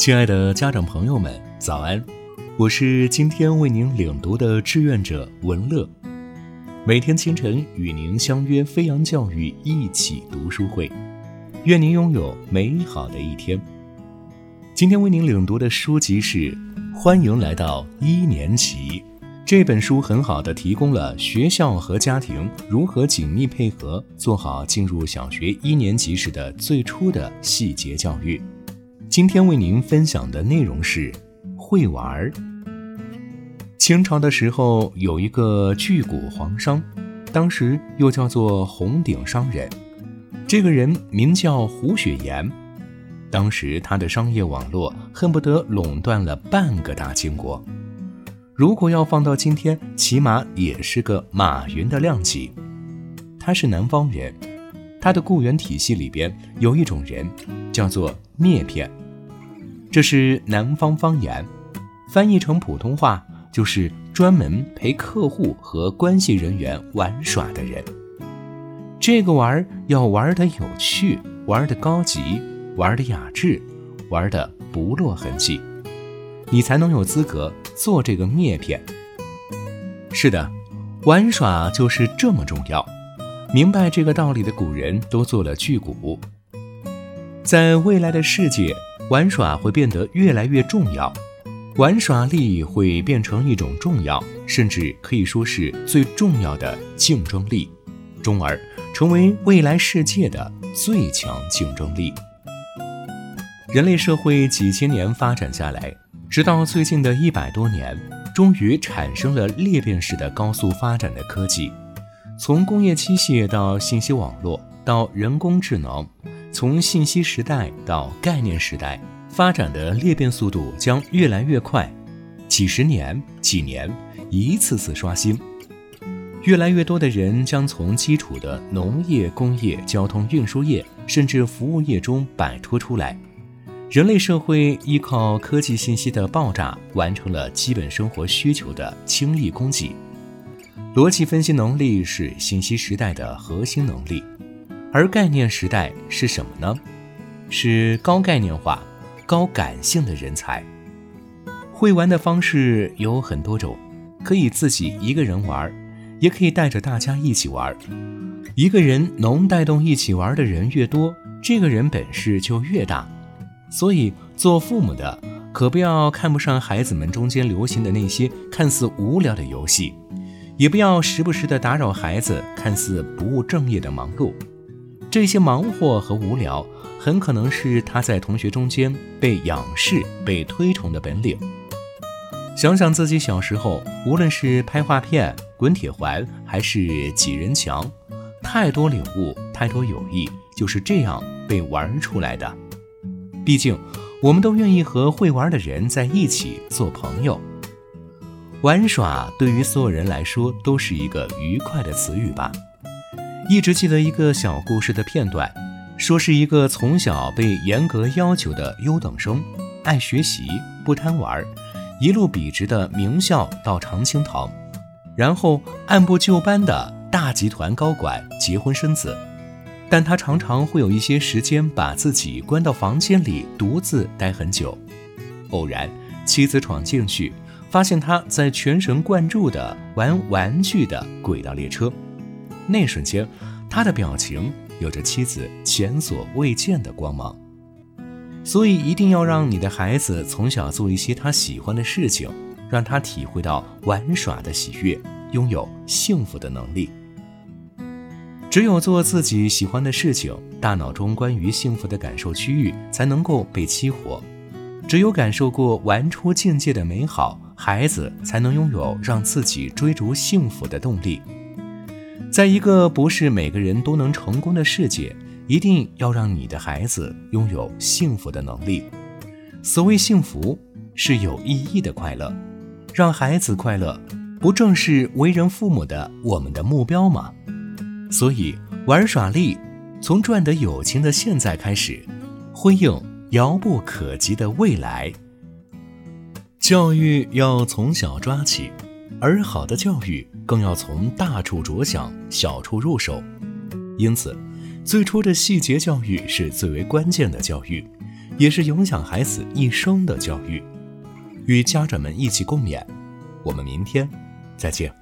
亲爱的家长朋友们，早安！我是今天为您领读的志愿者文乐，每天清晨与您相约飞扬教育一起读书会，愿您拥有美好的一天。今天为您领读的书籍是《欢迎来到一年级》。这本书很好的提供了学校和家庭如何紧密配合，做好进入小学一年级时的最初的细节教育。今天为您分享的内容是会玩儿。清朝的时候有一个巨贾皇商，当时又叫做红顶商人，这个人名叫胡雪岩。当时他的商业网络恨不得垄断了半个大清国。如果要放到今天，起码也是个马云的量级。他是南方人，他的雇员体系里边有一种人，叫做篾片，这是南方方言，翻译成普通话就是专门陪客户和关系人员玩耍的人。这个玩儿要玩的有趣，玩的高级，玩的雅致，玩的不落痕迹。你才能有资格做这个篾片。是的，玩耍就是这么重要。明白这个道理的古人都做了巨贾。在未来的世界，玩耍会变得越来越重要，玩耍力会变成一种重要，甚至可以说是最重要的竞争力，终而成为未来世界的最强竞争力。人类社会几千年发展下来。直到最近的一百多年，终于产生了裂变式的高速发展的科技。从工业机械到信息网络，到人工智能，从信息时代到概念时代，发展的裂变速度将越来越快。几十年、几年，一次次刷新，越来越多的人将从基础的农业、工业、交通运输业，甚至服务业中摆脱出来。人类社会依靠科技信息的爆炸，完成了基本生活需求的轻力供给。逻辑分析能力是信息时代的核心能力，而概念时代是什么呢？是高概念化、高感性的人才。会玩的方式有很多种，可以自己一个人玩，也可以带着大家一起玩。一个人能带动一起玩的人越多，这个人本事就越大。所以，做父母的可不要看不上孩子们中间流行的那些看似无聊的游戏，也不要时不时的打扰孩子看似不务正业的忙碌。这些忙活和无聊，很可能是他在同学中间被仰视、被推崇的本领。想想自己小时候，无论是拍画片、滚铁环，还是挤人墙，太多领悟，太多友谊，就是这样被玩出来的。毕竟，我们都愿意和会玩的人在一起做朋友。玩耍对于所有人来说都是一个愉快的词语吧。一直记得一个小故事的片段，说是一个从小被严格要求的优等生，爱学习不贪玩，一路笔直的名校到常青藤，然后按部就班的大集团高管结婚生子。但他常常会有一些时间把自己关到房间里，独自待很久。偶然，妻子闯进去，发现他在全神贯注地玩玩具的轨道列车。那瞬间，他的表情有着妻子前所未见的光芒。所以，一定要让你的孩子从小做一些他喜欢的事情，让他体会到玩耍的喜悦，拥有幸福的能力。只有做自己喜欢的事情，大脑中关于幸福的感受区域才能够被激活。只有感受过玩出境界的美好，孩子才能拥有让自己追逐幸福的动力。在一个不是每个人都能成功的世界，一定要让你的孩子拥有幸福的能力。所谓幸福，是有意义的快乐。让孩子快乐，不正是为人父母的我们的目标吗？所以，玩耍力从赚得友情的现在开始，辉映遥不可及的未来。教育要从小抓起，而好的教育更要从大处着想，小处入手。因此，最初的细节教育是最为关键的教育，也是影响孩子一生的教育。与家长们一起共勉。我们明天再见。